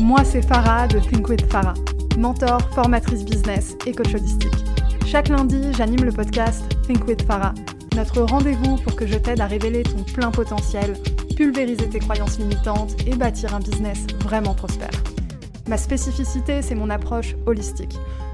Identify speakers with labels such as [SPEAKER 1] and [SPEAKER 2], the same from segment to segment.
[SPEAKER 1] Moi, c'est Farah de Think with Farah, mentor, formatrice business et coach holistique. Chaque lundi, j'anime le podcast Think with Farah, notre rendez-vous pour que je t'aide à révéler ton plein potentiel, pulvériser tes croyances limitantes et bâtir un business vraiment prospère. Ma spécificité, c'est mon approche holistique.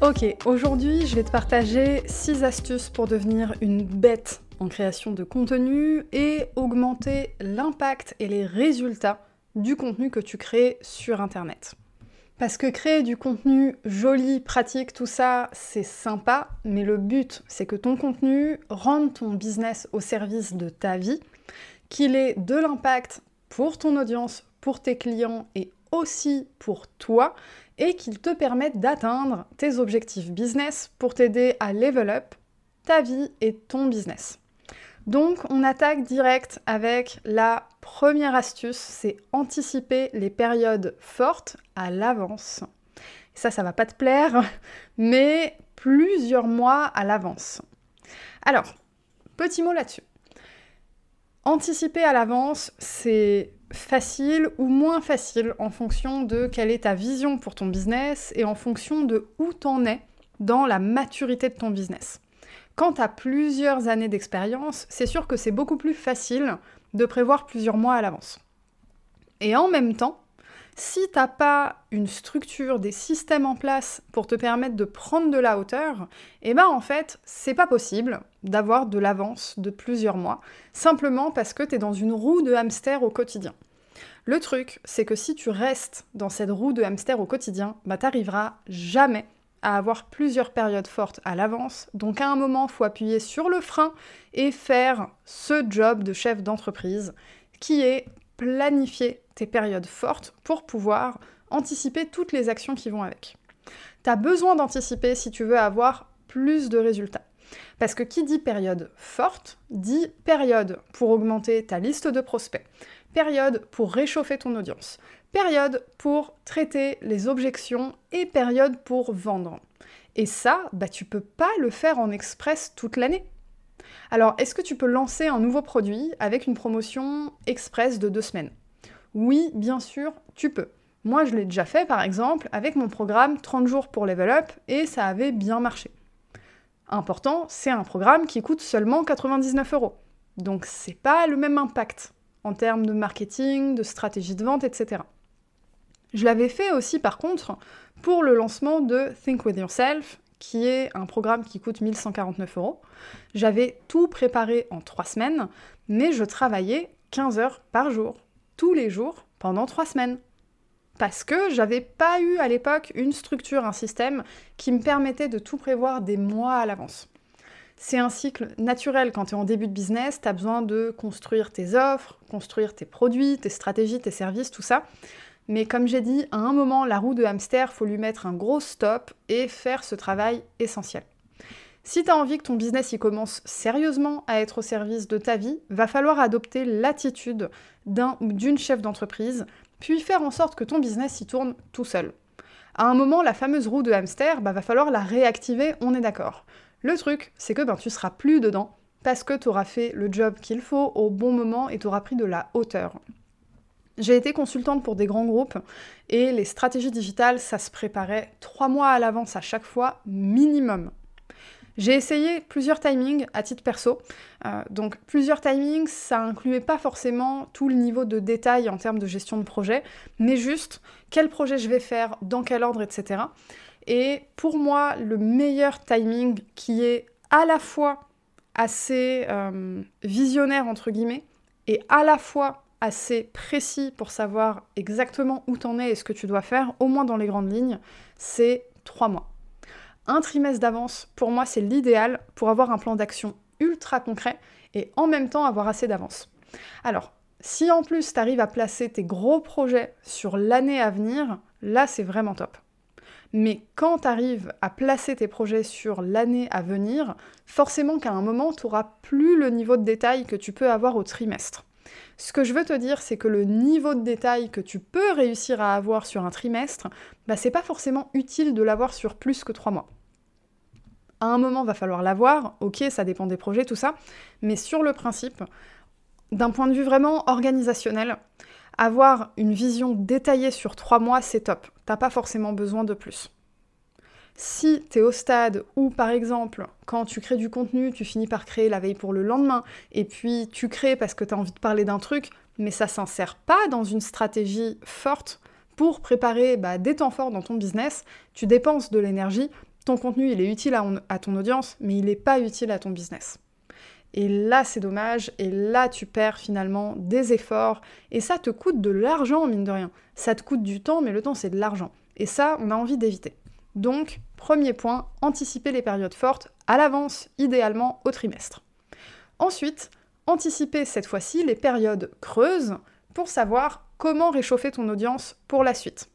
[SPEAKER 1] Ok, aujourd'hui je vais te partager 6 astuces pour devenir une bête en création de contenu et augmenter l'impact et les résultats du contenu que tu crées sur Internet. Parce que créer du contenu joli, pratique, tout ça, c'est sympa, mais le but, c'est que ton contenu rende ton business au service de ta vie, qu'il ait de l'impact pour ton audience, pour tes clients et aussi pour toi, et qu'il te permette d'atteindre tes objectifs business pour t'aider à level up ta vie et ton business. Donc on attaque direct avec la première astuce, c'est anticiper les périodes fortes à l'avance. Ça, ça va pas te plaire, mais plusieurs mois à l'avance. Alors, petit mot là-dessus. Anticiper à l'avance, c'est facile ou moins facile en fonction de quelle est ta vision pour ton business et en fonction de où t'en es dans la maturité de ton business. Quand tu plusieurs années d'expérience, c'est sûr que c'est beaucoup plus facile de prévoir plusieurs mois à l'avance. Et en même temps, si tu n'as pas une structure, des systèmes en place pour te permettre de prendre de la hauteur, eh ben en fait, c'est pas possible d'avoir de l'avance de plusieurs mois, simplement parce que tu es dans une roue de hamster au quotidien. Le truc, c'est que si tu restes dans cette roue de hamster au quotidien, bah t'arriveras jamais à avoir plusieurs périodes fortes à l'avance. Donc à un moment, faut appuyer sur le frein et faire ce job de chef d'entreprise qui est planifier tes périodes fortes pour pouvoir anticiper toutes les actions qui vont avec. Tu as besoin d'anticiper si tu veux avoir plus de résultats. Parce que qui dit période forte dit période pour augmenter ta liste de prospects, période pour réchauffer ton audience, période pour traiter les objections et période pour vendre. Et ça, bah, tu peux pas le faire en express toute l'année. Alors, est-ce que tu peux lancer un nouveau produit avec une promotion express de deux semaines? Oui, bien sûr, tu peux. Moi, je l'ai déjà fait, par exemple, avec mon programme 30 jours pour Level Up, et ça avait bien marché. Important, c'est un programme qui coûte seulement 99 euros. Donc, c'est pas le même impact en termes de marketing, de stratégie de vente, etc. Je l'avais fait aussi par contre pour le lancement de Think With Yourself, qui est un programme qui coûte 1149 euros. J'avais tout préparé en trois semaines, mais je travaillais 15 heures par jour, tous les jours, pendant trois semaines. Parce que j'avais pas eu à l'époque une structure, un système qui me permettait de tout prévoir des mois à l'avance. C'est un cycle naturel quand tu es en début de business, tu as besoin de construire tes offres, construire tes produits, tes stratégies, tes services, tout ça. Mais comme j'ai dit, à un moment, la roue de hamster, faut lui mettre un gros stop et faire ce travail essentiel. Si tu as envie que ton business y commence sérieusement à être au service de ta vie, va falloir adopter l'attitude d'un d'une chef d'entreprise, puis faire en sorte que ton business y tourne tout seul. À un moment, la fameuse roue de hamster, bah, va falloir la réactiver, on est d'accord. Le truc, c'est que ben, tu seras plus dedans parce que tu auras fait le job qu'il faut au bon moment et tu auras pris de la hauteur. J'ai été consultante pour des grands groupes et les stratégies digitales, ça se préparait trois mois à l'avance à chaque fois, minimum. J'ai essayé plusieurs timings à titre perso. Euh, donc plusieurs timings, ça incluait pas forcément tout le niveau de détail en termes de gestion de projet, mais juste quel projet je vais faire, dans quel ordre, etc. Et pour moi, le meilleur timing qui est à la fois assez euh, visionnaire, entre guillemets, et à la fois assez précis pour savoir exactement où t'en es et ce que tu dois faire, au moins dans les grandes lignes, c'est trois mois. Un trimestre d'avance, pour moi, c'est l'idéal pour avoir un plan d'action ultra concret et en même temps avoir assez d'avance. Alors, si en plus tu arrives à placer tes gros projets sur l'année à venir, là c'est vraiment top. Mais quand tu arrives à placer tes projets sur l'année à venir, forcément qu'à un moment, tu n'auras plus le niveau de détail que tu peux avoir au trimestre. Ce que je veux te dire, c'est que le niveau de détail que tu peux réussir à avoir sur un trimestre, bah, c'est pas forcément utile de l'avoir sur plus que trois mois. À un moment, va falloir l'avoir, ok, ça dépend des projets, tout ça, mais sur le principe, d'un point de vue vraiment organisationnel, avoir une vision détaillée sur trois mois, c'est top. T'as pas forcément besoin de plus. Si tu es au stade où, par exemple, quand tu crées du contenu, tu finis par créer la veille pour le lendemain, et puis tu crées parce que tu as envie de parler d'un truc, mais ça s'insère pas dans une stratégie forte pour préparer bah, des temps forts dans ton business, tu dépenses de l'énergie, ton contenu il est utile à, à ton audience, mais il n'est pas utile à ton business. Et là, c'est dommage, et là, tu perds finalement des efforts, et ça te coûte de l'argent, mine de rien. Ça te coûte du temps, mais le temps, c'est de l'argent. Et ça, on a envie d'éviter. Donc, premier point, anticiper les périodes fortes à l'avance, idéalement au trimestre. Ensuite, anticiper cette fois-ci les périodes creuses pour savoir comment réchauffer ton audience pour la suite.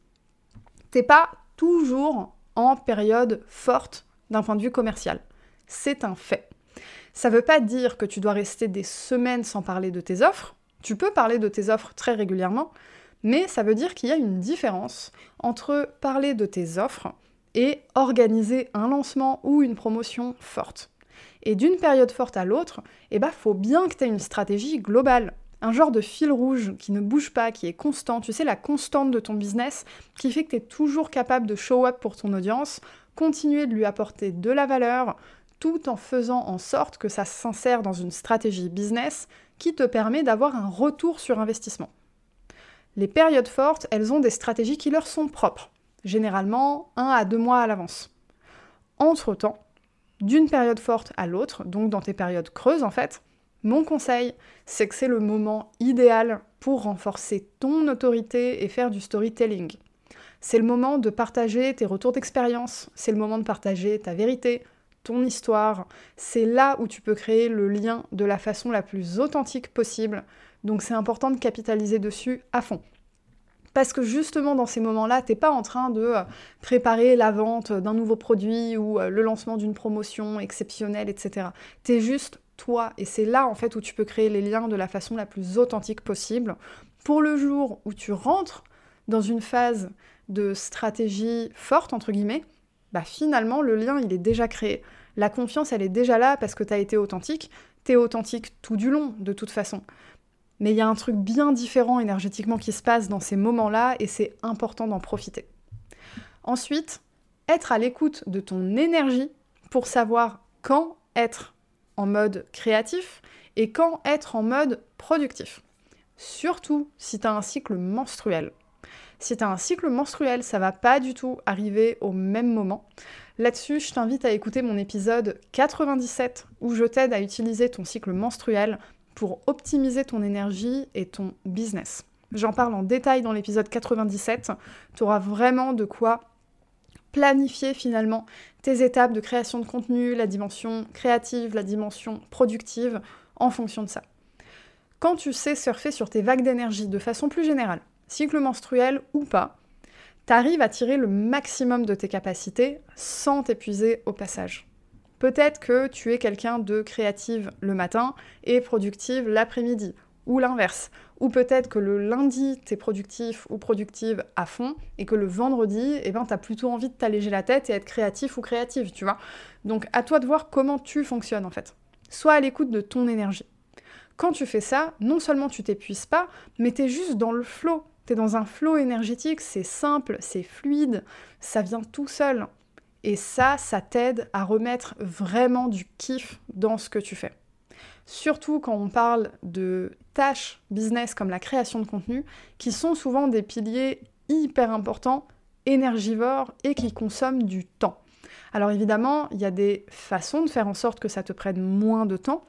[SPEAKER 1] T'es pas toujours en période forte d'un point de vue commercial. C'est un fait. Ça ne veut pas dire que tu dois rester des semaines sans parler de tes offres. Tu peux parler de tes offres très régulièrement, mais ça veut dire qu'il y a une différence entre parler de tes offres et organiser un lancement ou une promotion forte. Et d'une période forte à l'autre, eh ben, faut bien que tu aies une stratégie globale. Un genre de fil rouge qui ne bouge pas, qui est constant. Tu sais, la constante de ton business qui fait que tu es toujours capable de show up pour ton audience, continuer de lui apporter de la valeur, tout en faisant en sorte que ça s'insère dans une stratégie business qui te permet d'avoir un retour sur investissement. Les périodes fortes, elles ont des stratégies qui leur sont propres, généralement un à deux mois à l'avance. Entre-temps, d'une période forte à l'autre, donc dans tes périodes creuses en fait, mon conseil, c'est que c'est le moment idéal pour renforcer ton autorité et faire du storytelling. C'est le moment de partager tes retours d'expérience, c'est le moment de partager ta vérité, ton histoire. C'est là où tu peux créer le lien de la façon la plus authentique possible. Donc c'est important de capitaliser dessus à fond. Parce que justement dans ces moments-là, t'es pas en train de euh, préparer la vente d'un nouveau produit ou euh, le lancement d'une promotion exceptionnelle, etc. T'es juste toi. Et c'est là en fait où tu peux créer les liens de la façon la plus authentique possible. Pour le jour où tu rentres dans une phase de stratégie forte, entre guillemets, bah finalement le lien il est déjà créé. La confiance elle est déjà là parce que tu as été authentique, tu es authentique tout du long de toute façon. Mais il y a un truc bien différent énergétiquement qui se passe dans ces moments-là et c'est important d'en profiter. Ensuite, être à l'écoute de ton énergie pour savoir quand être en mode créatif et quand être en mode productif. Surtout si tu as un cycle menstruel. Si tu as un cycle menstruel, ça va pas du tout arriver au même moment. Là-dessus, je t'invite à écouter mon épisode 97 où je t'aide à utiliser ton cycle menstruel pour optimiser ton énergie et ton business. J'en parle en détail dans l'épisode 97. Tu auras vraiment de quoi planifier finalement tes étapes de création de contenu, la dimension créative, la dimension productive, en fonction de ça. Quand tu sais surfer sur tes vagues d'énergie de façon plus générale, cycle menstruel ou pas, t'arrives à tirer le maximum de tes capacités sans t'épuiser au passage. Peut-être que tu es quelqu'un de créative le matin et productive l'après-midi, ou l'inverse. Ou peut-être que le lundi, t'es productif ou productive à fond, et que le vendredi, eh ben, t'as plutôt envie de t'alléger la tête et être créatif ou créative, tu vois. Donc à toi de voir comment tu fonctionnes en fait. Sois à l'écoute de ton énergie. Quand tu fais ça, non seulement tu t'épuises pas, mais t'es juste dans le flow. T'es dans un flot énergétique, c'est simple, c'est fluide, ça vient tout seul. Et ça, ça t'aide à remettre vraiment du kiff dans ce que tu fais. Surtout quand on parle de tâches business comme la création de contenu, qui sont souvent des piliers hyper importants énergivore et qui consomme du temps. Alors évidemment, il y a des façons de faire en sorte que ça te prenne moins de temps.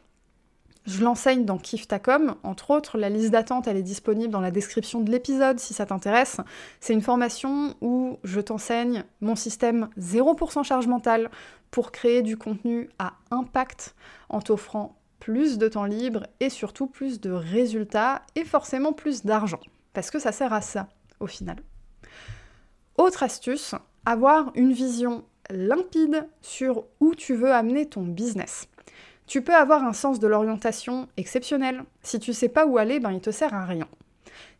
[SPEAKER 1] Je l'enseigne dans Kiftacom, entre autres, la liste d'attente elle est disponible dans la description de l'épisode si ça t'intéresse. C'est une formation où je t'enseigne mon système 0% charge mentale pour créer du contenu à impact en t'offrant plus de temps libre et surtout plus de résultats et forcément plus d'argent. Parce que ça sert à ça au final. Autre astuce, avoir une vision limpide sur où tu veux amener ton business. Tu peux avoir un sens de l'orientation exceptionnel. Si tu sais pas où aller, ben il te sert à rien.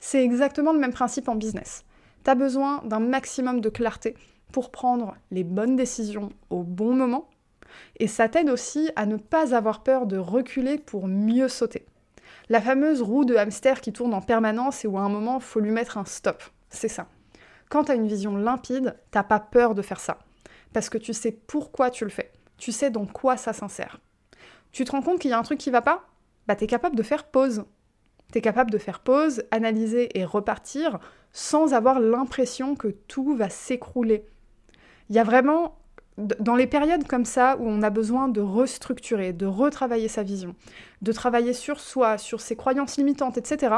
[SPEAKER 1] C'est exactement le même principe en business. Tu as besoin d'un maximum de clarté pour prendre les bonnes décisions au bon moment. Et ça t'aide aussi à ne pas avoir peur de reculer pour mieux sauter. La fameuse roue de hamster qui tourne en permanence et où à un moment, faut lui mettre un stop. C'est ça. Quand tu as une vision limpide, t'as pas peur de faire ça parce que tu sais pourquoi tu le fais. Tu sais dans quoi ça s'insère. Tu te rends compte qu'il y a un truc qui va pas? Bah t'es capable de faire pause. T'es capable de faire pause, analyser et repartir sans avoir l'impression que tout va s'écrouler. Il y a vraiment dans les périodes comme ça où on a besoin de restructurer, de retravailler sa vision, de travailler sur soi, sur ses croyances limitantes, etc.,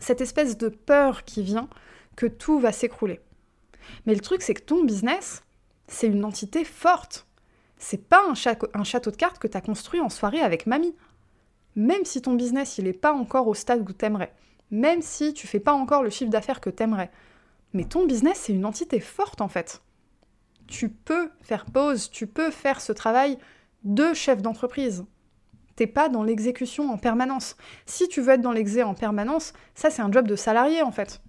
[SPEAKER 1] cette espèce de peur qui vient que tout va s'écrouler. Mais le truc, c'est que ton business, c'est une entité forte. C'est pas un, château de cartes que tu as construit en soirée avec mamie. Même si ton business il est pas encore au stade où t'aimerais, même si tu fais pas encore le chiffre d'affaires que t'aimerais, mais ton business c'est une entité forte en fait. Tu peux faire pause, tu peux faire ce travail de chef d'entreprise. T'es pas dans l'exécution en permanence. Si tu veux être dans l'exé en permanence, ça c'est un job de salarié en fait.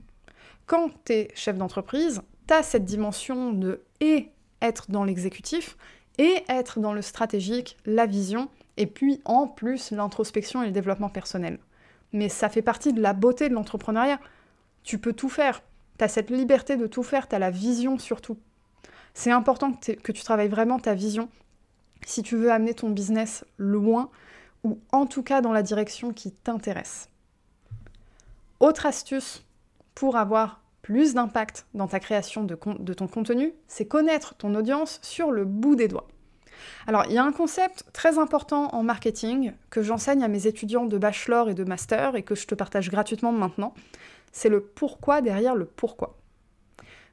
[SPEAKER 1] Quand t'es chef d'entreprise, t'as cette dimension de et être dans l'exécutif et être dans le stratégique, la vision, et puis en plus l'introspection et le développement personnel. Mais ça fait partie de la beauté de l'entrepreneuriat. Tu peux tout faire. Tu as cette liberté de tout faire, tu as la vision surtout. C'est important que, que, tu travailles vraiment ta vision si tu veux amener ton business loin ou en tout cas dans la direction qui t'intéresse. Autre astuce pour avoir plus d'impact dans ta création de, ton contenu, c'est connaître ton audience sur le bout des doigts. Alors, il y a un concept très important en marketing que j'enseigne à mes étudiants de bachelor et de master et que je te partage gratuitement maintenant. C'est le pourquoi derrière le pourquoi.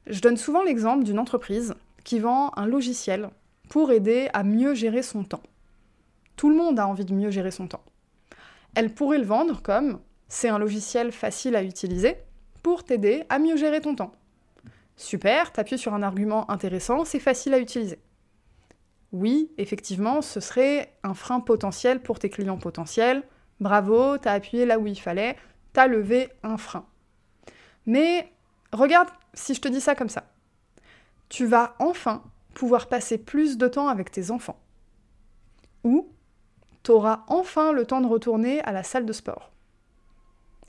[SPEAKER 1] Je donne souvent l'exemple d'une entreprise qui vend un logiciel pour aider à mieux gérer son temps. Tout le monde a envie de mieux gérer son temps. Elle pourrait le vendre comme c'est un logiciel facile à utiliser, pour t'aider à mieux gérer ton temps. Super, t'appuies sur un argument intéressant, c'est facile à utiliser. Oui, effectivement, ce serait un frein potentiel pour tes clients potentiels. Bravo, t'as appuyé là où il fallait, t'as levé un frein. Mais regarde si je te dis ça comme ça. Tu vas enfin pouvoir passer plus de temps avec tes enfants. Ou t'auras enfin le temps de retourner à la salle de sport.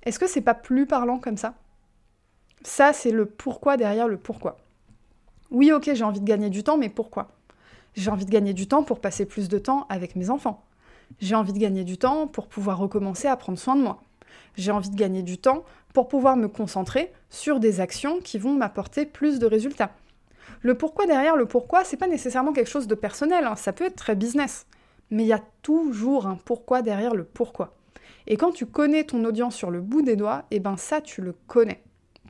[SPEAKER 1] Est-ce que c'est pas plus parlant comme ça? Ça, c'est le pourquoi derrière le pourquoi. Oui, ok, j'ai envie de gagner du temps, mais pourquoi? J'ai envie de gagner du temps pour passer plus de temps avec mes enfants. J'ai envie de gagner du temps pour pouvoir recommencer à prendre soin de moi. J'ai envie de gagner du temps pour pouvoir me concentrer sur des actions qui vont m'apporter plus de résultats. Le pourquoi derrière le pourquoi, c'est pas nécessairement quelque chose de personnel, hein. ça peut être très business. Mais il y a toujours un pourquoi derrière le pourquoi. Et quand tu connais ton audience sur le bout des doigts, et eh ben ça tu le connais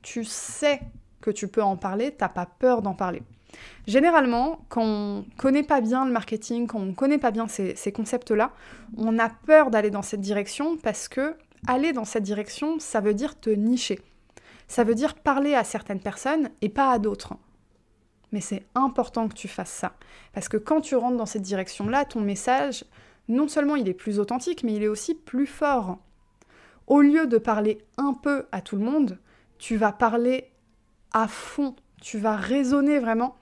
[SPEAKER 1] tu sais que tu peux en parler, t'as pas peur d'en parler. Généralement, quand on connaît pas bien le marketing, quand on connaît pas bien ces, ces concepts-là, on a peur d'aller dans cette direction parce que aller dans cette direction, ça veut dire te nicher. Ça veut dire parler à certaines personnes et pas à d'autres. Mais c'est important que tu fasses ça. Parce que quand tu rentres dans cette direction-là, ton message, non seulement il est plus authentique, mais il est aussi plus fort. Au lieu de parler un peu à tout le monde, tu vas parler à fond, tu vas raisonner vraiment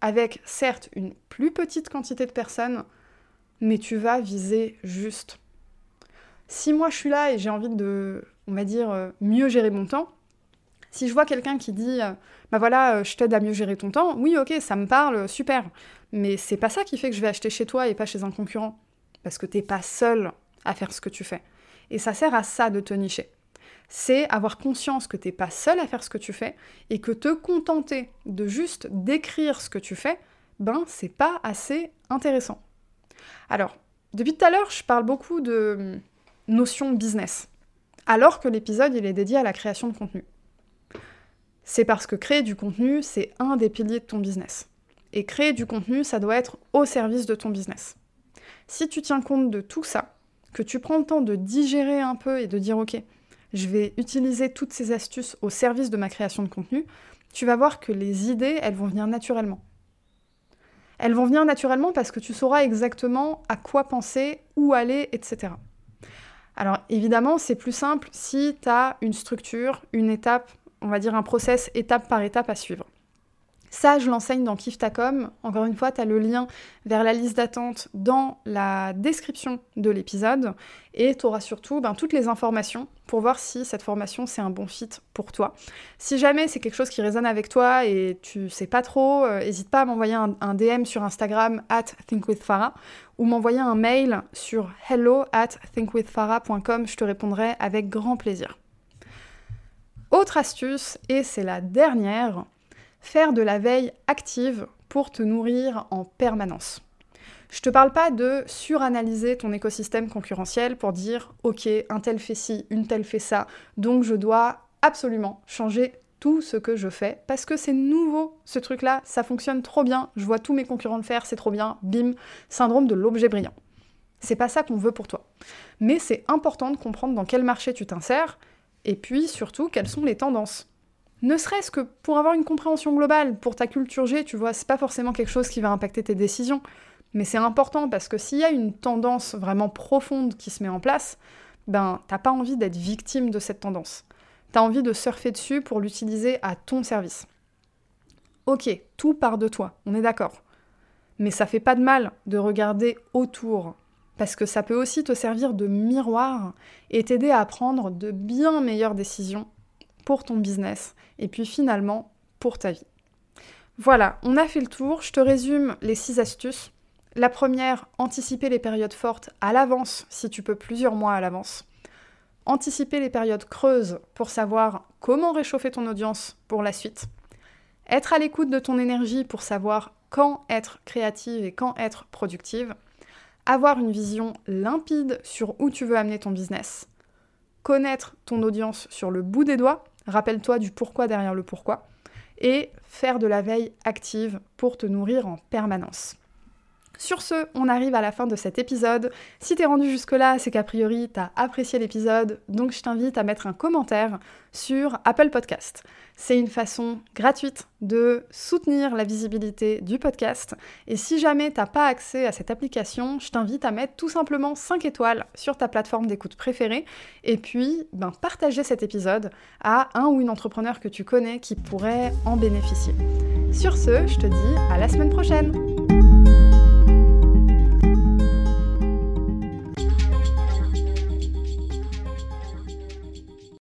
[SPEAKER 1] avec certes une plus petite quantité de personnes, mais tu vas viser juste. Si moi je suis là et j'ai envie de, on va dire, euh, mieux gérer mon temps, si je vois quelqu'un qui dit, euh, bah voilà, euh, je t'aide à mieux gérer ton temps, oui, ok, ça me parle, super. Mais c'est pas ça qui fait que je vais acheter chez toi et pas chez un concurrent. Parce que t'es pas seul à faire ce que tu fais. Et ça sert à ça de te nicher. C'est avoir conscience que t'es pas seul à faire ce que tu fais et que te contenter de juste décrire ce que tu fais, ben c'est pas assez intéressant. Alors, depuis tout à l'heure, je parle beaucoup de notion business, alors que l'épisode il est dédié à la création de contenu. C'est parce que créer du contenu, c'est un des piliers de ton business. Et créer du contenu, ça doit être au service de ton business. Si tu tiens compte de tout ça, que tu prends le temps de digérer un peu et de dire ok, je vais utiliser toutes ces astuces au service de ma création de contenu, tu vas voir que les idées, elles vont venir naturellement. Elles vont venir naturellement parce que tu sauras exactement à quoi penser, où aller, etc. Alors évidemment, c'est plus simple si tu as une structure, une étape, on va dire un process étape par étape à suivre. Ça, je l'enseigne dans Kiftacom. Encore une fois, tu as le lien vers la liste d'attente dans la description de l'épisode. Et tu auras surtout ben, toutes les informations pour voir si cette formation, c'est un bon fit pour toi. Si jamais c'est quelque chose qui résonne avec toi et tu sais pas trop, n'hésite euh, pas à m'envoyer un, DM sur Instagram at thinkwithfarah ou m'envoyer un mail sur hello at thinkwithfarah.com. Je te répondrai avec grand plaisir. Autre astuce, et c'est la dernière, faire de la veille active pour te nourrir en permanence. Je te parle pas de suranalyser ton écosystème concurrentiel pour dire OK, un tel fait ci, une telle fait ça, donc je dois absolument changer tout ce que je fais parce que c'est nouveau ce truc-là, ça fonctionne trop bien, je vois tous mes concurrents le faire, c'est trop bien, bim, syndrome de l'objet brillant. C'est pas ça qu'on veut pour toi. Mais c'est important de comprendre dans quel marché tu t'insères et puis surtout quelles sont les tendances. Ne serait-ce que pour avoir une compréhension globale, pour ta culture G, tu vois, c'est pas forcément quelque chose qui va impacter tes décisions, mais c'est important parce que s'il y a une tendance vraiment profonde qui se met en place, ben t'as pas envie d'être victime de cette tendance. T'as envie de surfer dessus pour l'utiliser à ton service. Ok, tout part de toi, on est d'accord. Mais ça fait pas de mal de regarder autour, parce que ça peut aussi te servir de miroir et t'aider à prendre de bien meilleures décisions pour ton business et puis finalement pour ta vie. Voilà, on a fait le tour. Je te résume les six astuces. La première, anticiper les périodes fortes à l'avance si tu peux plusieurs mois à l'avance. Anticiper les périodes creuses pour savoir comment réchauffer ton audience pour la suite. Être à l'écoute de ton énergie pour savoir quand être créative et quand être productive. Avoir une vision limpide sur où tu veux amener ton business. Connaître ton audience sur le bout des doigts Rappelle-toi du pourquoi derrière le pourquoi. Et faire de la veille active pour te nourrir en permanence. Sur ce, on arrive à la fin de cet épisode. Si t'es rendu jusque-là, c'est qu'a priori t'as apprécié l'épisode, donc je t'invite à mettre un commentaire sur Apple Podcast. C'est une façon gratuite de soutenir la visibilité du podcast. Et si jamais t'as pas accès à cette application, je t'invite à mettre tout simplement 5 étoiles sur ta plateforme d'écoute préférée et puis ben, partager cet épisode à un ou une entrepreneur que tu connais qui pourrait en bénéficier. Sur ce, je te dis à la semaine prochaine